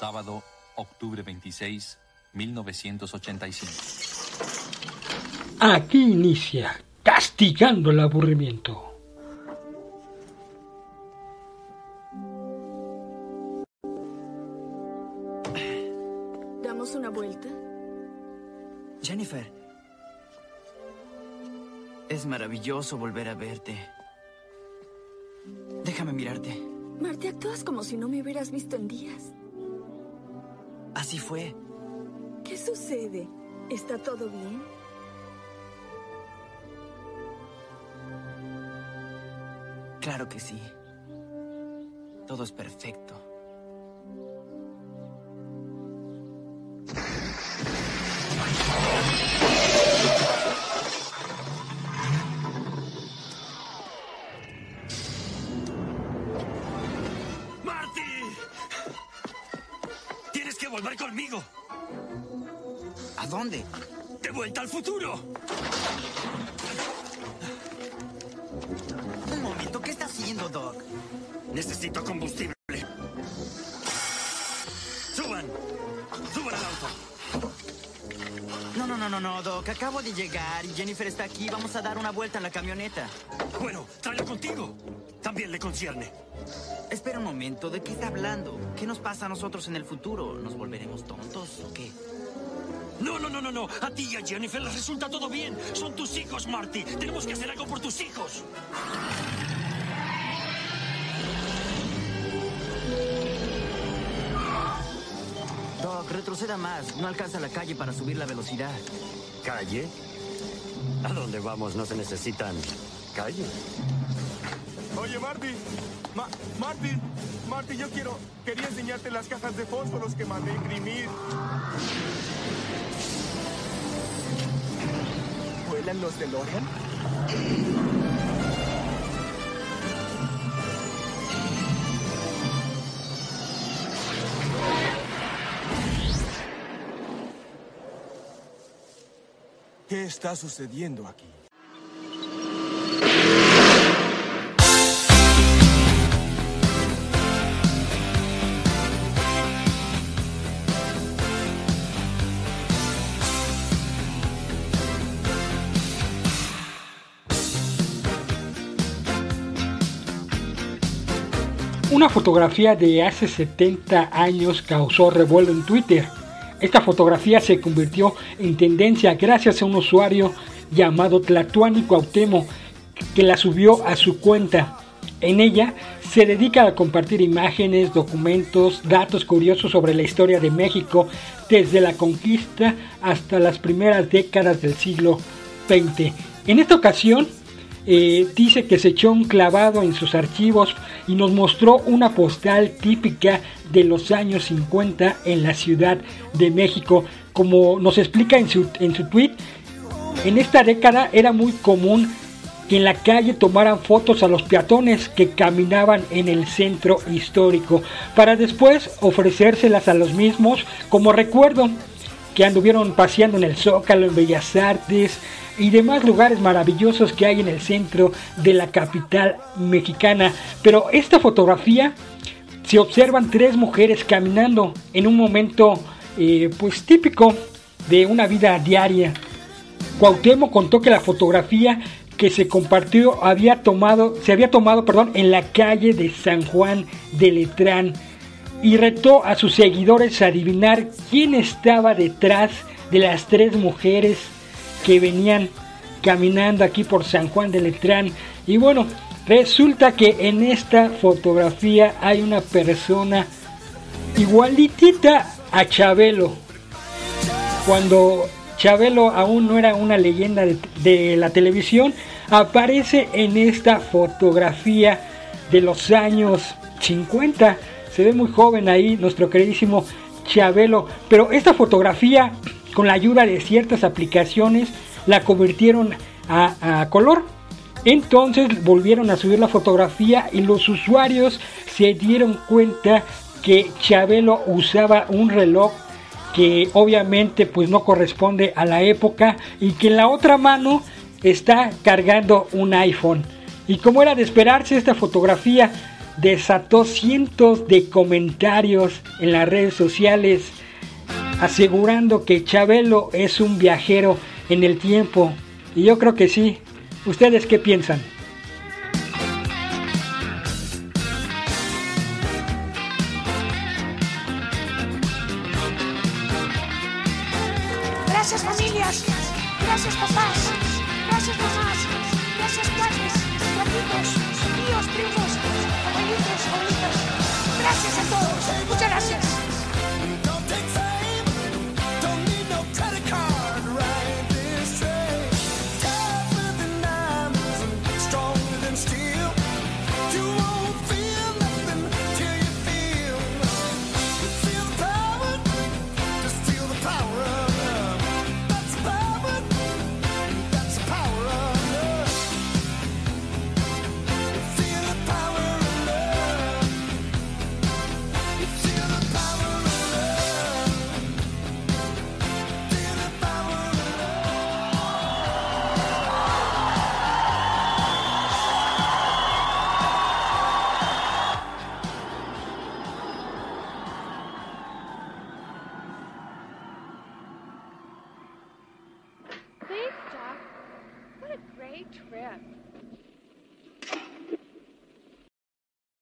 Sábado, octubre 26, 1985. Aquí inicia Castigando el Aburrimiento. ¿Damos una vuelta? Jennifer. Es maravilloso volver a verte. Déjame mirarte. Marte, actúas como si no me hubieras visto en días. Así fue. ¿Qué sucede? ¿Está todo bien? Claro que sí. Todo es perfecto. Volver conmigo. ¿A dónde? ¡De vuelta al futuro! Un momento, ¿qué está haciendo, Doc? Necesito combustible. ¡Suban! ¡Suban al auto! No, no, no, no, no, Doc. Acabo de llegar y Jennifer está aquí. Vamos a dar una vuelta en la camioneta. Bueno, tráelo contigo. También le concierne. Espera un momento, ¿de qué está hablando? ¿Qué nos pasa a nosotros en el futuro? ¿Nos volveremos tontos o qué? No, no, no, no, no. A ti y a Jennifer les resulta todo bien. Son tus hijos, Marty. Tenemos que hacer algo por tus hijos. Doc, retroceda más. No alcanza la calle para subir la velocidad. ¿Calle? ¿A dónde vamos? No se necesitan calle. Oye, Marty. Ma- Marty. Marty, yo quiero... Quería enseñarte las cajas de fósforos que mandé imprimir. ¿Vuelan los DeLorean? ¿Qué está sucediendo aquí? Una fotografía de hace 70 años causó revuelo en Twitter. Esta fotografía se convirtió en tendencia gracias a un usuario llamado Tlatuani Cuauhtémoc que la subió a su cuenta. En ella se dedica a compartir imágenes, documentos, datos curiosos sobre la historia de México desde la conquista hasta las primeras décadas del siglo XX. En esta ocasión eh, dice que se echó un clavado en sus archivos y nos mostró una postal típica de los años 50 en la Ciudad de México. Como nos explica en su, en su tweet, en esta década era muy común que en la calle tomaran fotos a los peatones que caminaban en el centro histórico para después ofrecérselas a los mismos como recuerdo que anduvieron paseando en el Zócalo, en Bellas Artes y demás lugares maravillosos que hay en el centro de la capital mexicana. Pero esta fotografía se observan tres mujeres caminando en un momento eh, pues típico de una vida diaria. Cuauhtémoc contó que la fotografía que se compartió había tomado, se había tomado perdón, en la calle de San Juan de Letrán y retó a sus seguidores a adivinar quién estaba detrás de las tres mujeres que venían caminando aquí por San Juan de Letrán. Y bueno, resulta que en esta fotografía hay una persona igualitita a Chabelo. Cuando Chabelo aún no era una leyenda de, de la televisión, aparece en esta fotografía de los años 50. Se ve muy joven ahí nuestro queridísimo Chabelo. Pero esta fotografía, con la ayuda de ciertas aplicaciones, la convirtieron a, color. Entonces volvieron a subir la fotografía y los usuarios se dieron cuenta que Chabelo usaba un reloj que obviamente pues no corresponde a la época y que en la otra mano está cargando un iPhone. Y como era de esperarse, esta fotografía desató cientos de comentarios en las redes sociales asegurando que Chabelo es un viajero en el tiempo. Y yo creo que sí. ¿Ustedes qué piensan? Gracias familias, gracias papás, gracias mamás, gracias padres, amigos, tíos, primos, trip.